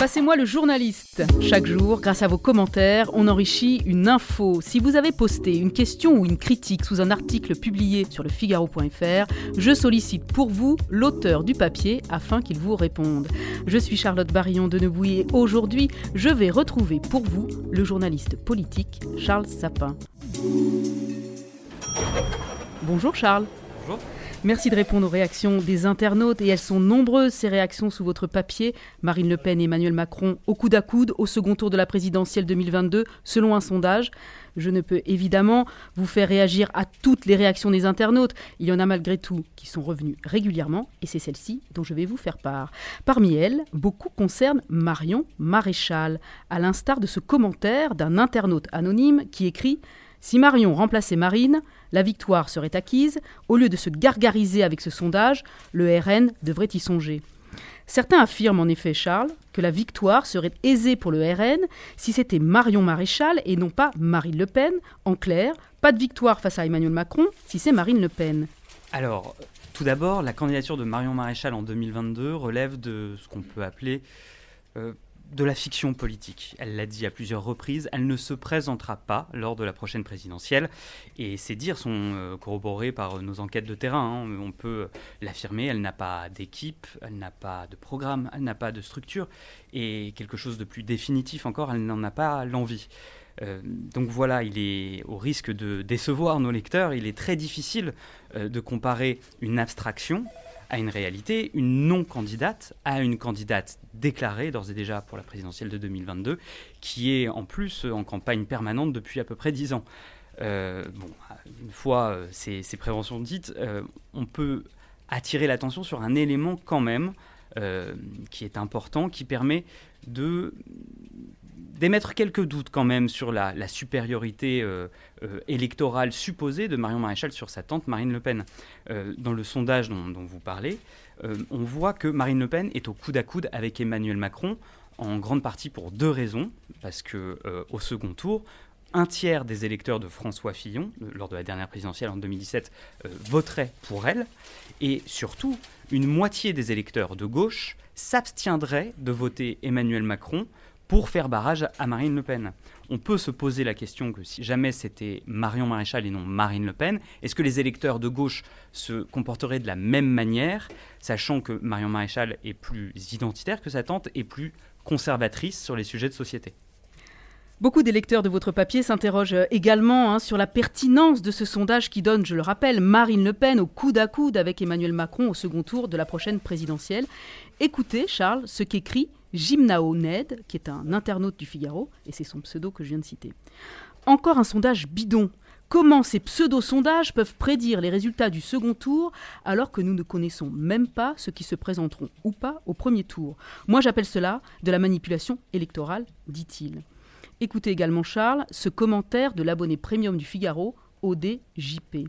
Passez-moi le journaliste. Chaque jour, grâce à vos commentaires, on enrichit une info. Si vous avez posté une question ou une critique sous un article publié sur le figaro.fr, je sollicite pour vous l'auteur du papier afin qu'il vous réponde. Je suis Charlotte Barillon de Nebouy et aujourd'hui, je vais retrouver pour vous le journaliste politique Charles Sapin. Bonjour Charles. Bonjour. Merci de répondre aux réactions des internautes et elles sont nombreuses ces réactions sous votre papier. Marine Le Pen et Emmanuel Macron au coude à coude au second tour de la présidentielle 2022 selon un sondage. Je ne peux évidemment vous faire réagir à toutes les réactions des internautes. Il y en a malgré tout qui sont revenues régulièrement et c'est celle-ci dont je vais vous faire part. Parmi elles, beaucoup concernent Marion Maréchal, à l'instar de ce commentaire d'un internaute anonyme qui écrit si Marion remplaçait Marine, la victoire serait acquise. Au lieu de se gargariser avec ce sondage, le RN devrait y songer. Certains affirment en effet, Charles, que la victoire serait aisée pour le RN si c'était Marion Maréchal et non pas Marine Le Pen. En clair, pas de victoire face à Emmanuel Macron si c'est Marine Le Pen. Alors, tout d'abord, la candidature de Marion Maréchal en 2022 relève de ce qu'on peut appeler euh, de la fiction politique. Elle l'a dit à plusieurs reprises, elle ne se présentera pas lors de la prochaine présidentielle. Et ces dires sont euh, corroborés par nos enquêtes de terrain. Hein. On peut l'affirmer, elle n'a pas d'équipe, elle n'a pas de programme, elle n'a pas de structure. Et quelque chose de plus définitif encore, elle n'en a pas l'envie. Euh, donc voilà, il est au risque de décevoir nos lecteurs, il est très difficile euh, de comparer une abstraction à une réalité, une non-candidate à une candidate déclarée d'ores et déjà pour la présidentielle de 2022, qui est en plus en campagne permanente depuis à peu près dix ans. Euh, bon, une fois euh, ces, préventions dites, euh, on peut attirer l'attention sur un élément quand même qui est important, qui permet de d'émettre quelques doutes quand même sur la, supériorité euh, euh, électorale supposée de Marion Maréchal sur sa tante Marine Le Pen. Euh, dans le sondage dont, vous parlez, on voit que Marine Le Pen est au coude à coude avec Emmanuel Macron, en grande partie pour deux raisons. Parce que au second tour, un tiers des électeurs de François Fillon, lors de la dernière présidentielle en 2017, voteraient pour elle. Et surtout, une moitié des électeurs de gauche s'abstiendraient de voter Emmanuel Macron pour faire barrage à Marine Le Pen. On peut se poser la question que si jamais c'était Marion Maréchal et non Marine Le Pen, est-ce que les électeurs de gauche se comporteraient de la même manière, sachant que Marion Maréchal est plus identitaire que sa tante et plus conservatrice sur les sujets de société? Beaucoup d'électeurs de votre papier s'interrogent également hein, sur la pertinence de ce sondage qui donne, je le rappelle, Marine Le Pen au coude à coude avec Emmanuel Macron au second tour de la prochaine présidentielle. Écoutez, Charles, ce qu'écrit Gymnao Ned, qui est un internaute du Figaro, et c'est son pseudo que je viens de citer. Encore un sondage bidon. Comment ces pseudo-sondages peuvent prédire les résultats du second tour alors que nous ne connaissons même pas ceux qui se présenteront ou pas au premier tour? Moi j'appelle cela de la manipulation électorale, dit-il. Écoutez également Charles, ce commentaire de l'abonné premium du Figaro, ODJP.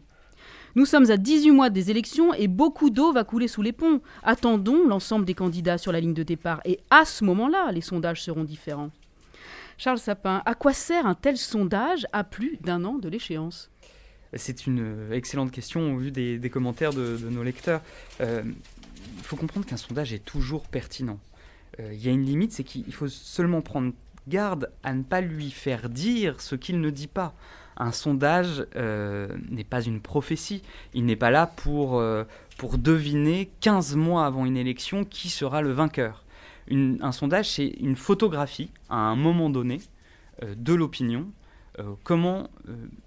Nous sommes à 18 mois des élections et beaucoup d'eau va couler sous les ponts. Attendons l'ensemble des candidats sur la ligne de départ et à ce moment-là, les sondages seront différents. Charles Sapin, à quoi sert un tel sondage à plus d'un an de l'échéance? C'est une euh, excellente question au vu des, commentaires de, nos lecteurs. Euh, il faut comprendre qu'un sondage est toujours pertinent. Euh, il y a une limite, c'est qu'il faut seulement prendre garde à ne pas lui faire dire ce qu'il ne dit pas un sondage euh, n'est pas une prophétie. Il n'est pas là pour, euh, deviner 15 mois avant une élection qui sera le vainqueur. un sondage, c'est une photographie à un moment donné euh, de l'opinion. comment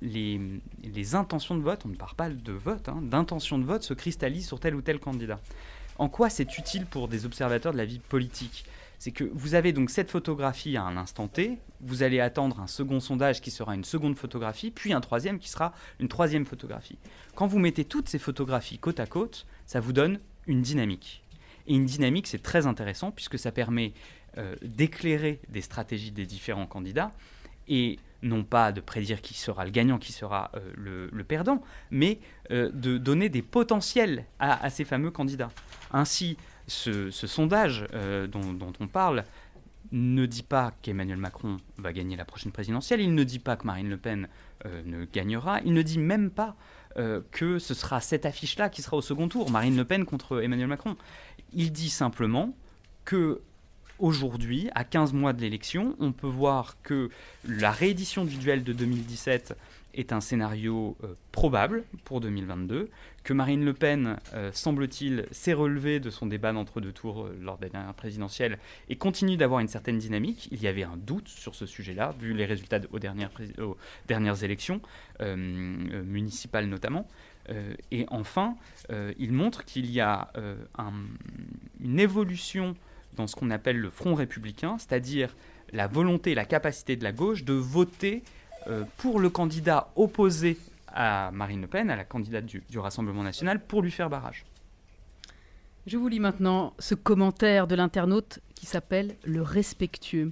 les, intentions de vote, on ne parle pas de vote, hein, d'intention de vote se cristallisent sur tel ou tel candidat. En quoi c'est utile pour des observateurs de la vie politique? C'est que vous avez donc cette photographie à un instant T, vous allez attendre un second sondage qui sera une seconde photographie, puis un troisième qui sera une troisième photographie. Quand vous mettez toutes ces photographies côte à côte, ça vous donne une dynamique. Et une dynamique, c'est très intéressant puisque ça permet euh, d'éclairer des stratégies des différents candidats et non pas de prédire qui sera le gagnant, qui sera euh, le, perdant, mais euh, de donner des potentiels à, à, ces fameux candidats. Ainsi, ce, sondage euh, dont, on parle ne dit pas qu'Emmanuel Macron va gagner la prochaine présidentielle, il ne dit pas que Marine Le Pen euh, ne gagnera, il ne dit même pas euh, que ce sera cette affiche-là qui sera au second tour, Marine Le Pen contre Emmanuel Macron. Il dit simplement que aujourd'hui, à 15 mois de l'élection, on peut voir que la réédition du duel de 2017 est un scénario euh, probable pour 2022, que Marine Le Pen, euh, semble-t-il, s'est relevée de son débat d'entre-deux tours euh, lors des dernières présidentielles et continue d'avoir une certaine dynamique. Il y avait un doute sur ce sujet-là, vu les résultats aux dernières, dernières élections, municipales notamment. et enfin, il montre qu'il y a une évolution dans ce qu'on appelle le front républicain, c'est-à-dire la volonté et la capacité de la gauche de voter pour le candidat opposé à Marine Le Pen, à la candidate du, du Rassemblement national, pour lui faire barrage. Je vous lis maintenant ce commentaire de l'internaute qui s'appelle Le Respectueux.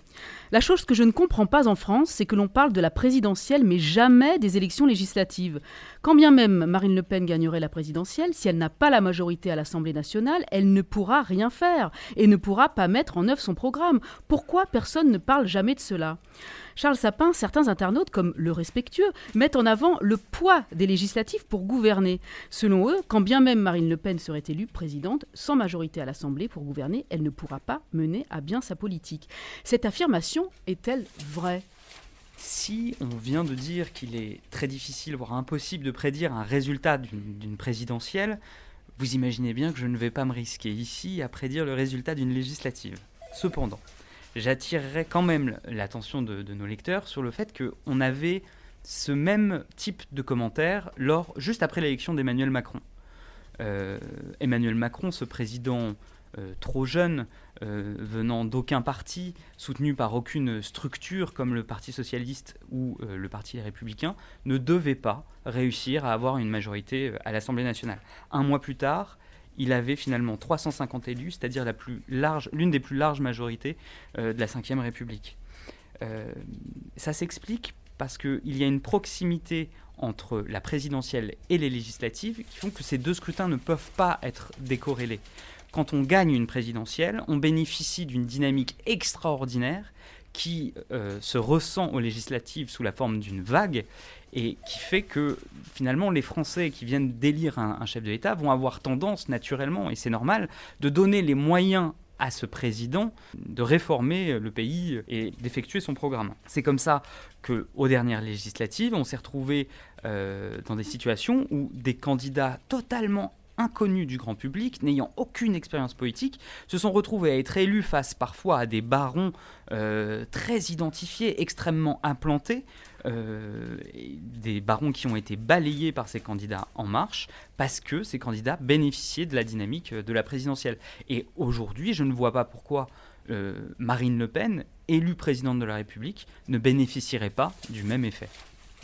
La chose que je ne comprends pas en France, c'est que l'on parle de la présidentielle, mais jamais des élections législatives. Quand bien même Marine Le Pen gagnerait la présidentielle, si elle n'a pas la majorité à l'Assemblée nationale, elle ne pourra rien faire et ne pourra pas mettre en œuvre son programme. Pourquoi personne ne parle jamais de cela? Charles Sapin, certains internautes, comme le respectueux, mettent en avant le poids des législatives pour gouverner. Selon eux, quand bien même Marine Le Pen serait élue présidente, sans majorité à l'Assemblée pour gouverner, elle ne pourra pas mener à bien sa politique. Cette affirmation est-elle vraie? Si on vient de dire qu'il est très difficile, voire impossible de prédire un résultat d'une présidentielle, vous imaginez bien que je ne vais pas me risquer ici à prédire le résultat d'une législative. Cependant, j'attirerai quand même l'attention de, nos lecteurs sur le fait qu'on avait ce même type de commentaire lors, juste après l'élection d'Emmanuel Macron. Euh, Emmanuel Macron, ce président euh, trop jeune, euh, venant d'aucun parti, soutenu par aucune structure comme le Parti socialiste ou le Parti républicain, ne devait pas réussir à avoir une majorité à l'Assemblée nationale. Un mois plus tard, il avait finalement 350 élus, c'est-à-dire l'une des plus larges majorités euh, de la Ve République. Euh, ça s'explique parce qu'il y a une proximité entre la présidentielle et les législatives qui font que ces deux scrutins ne peuvent pas être décorrélés. Quand on gagne une présidentielle, on bénéficie d'une dynamique extraordinaire qui euh, se ressent aux législatives sous la forme d'une vague et qui fait que finalement les Français qui viennent d'élire un, chef de l'État vont avoir tendance naturellement, et c'est normal, de donner les moyens à ce président de réformer le pays et d'effectuer son programme. C'est comme ça que, aux dernières législatives, on s'est retrouvé euh, dans des situations où des candidats totalement inconnus du grand public, n'ayant aucune expérience politique, se sont retrouvés à être élus face parfois à des barons euh, très identifiés, extrêmement implantés, euh, des barons qui ont été balayés par ces candidats en marche parce que ces candidats bénéficiaient de la dynamique de la présidentielle. Et aujourd'hui, je ne vois pas pourquoi euh, Marine Le Pen, élue présidente de la République, ne bénéficierait pas du même effet.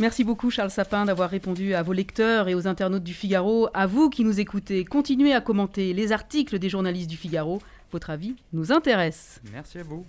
Merci beaucoup Charles Sapin d'avoir répondu à vos lecteurs et aux internautes du Figaro. À vous qui nous écoutez, continuez à commenter les articles des journalistes du Figaro. Votre avis nous intéresse. Merci à vous.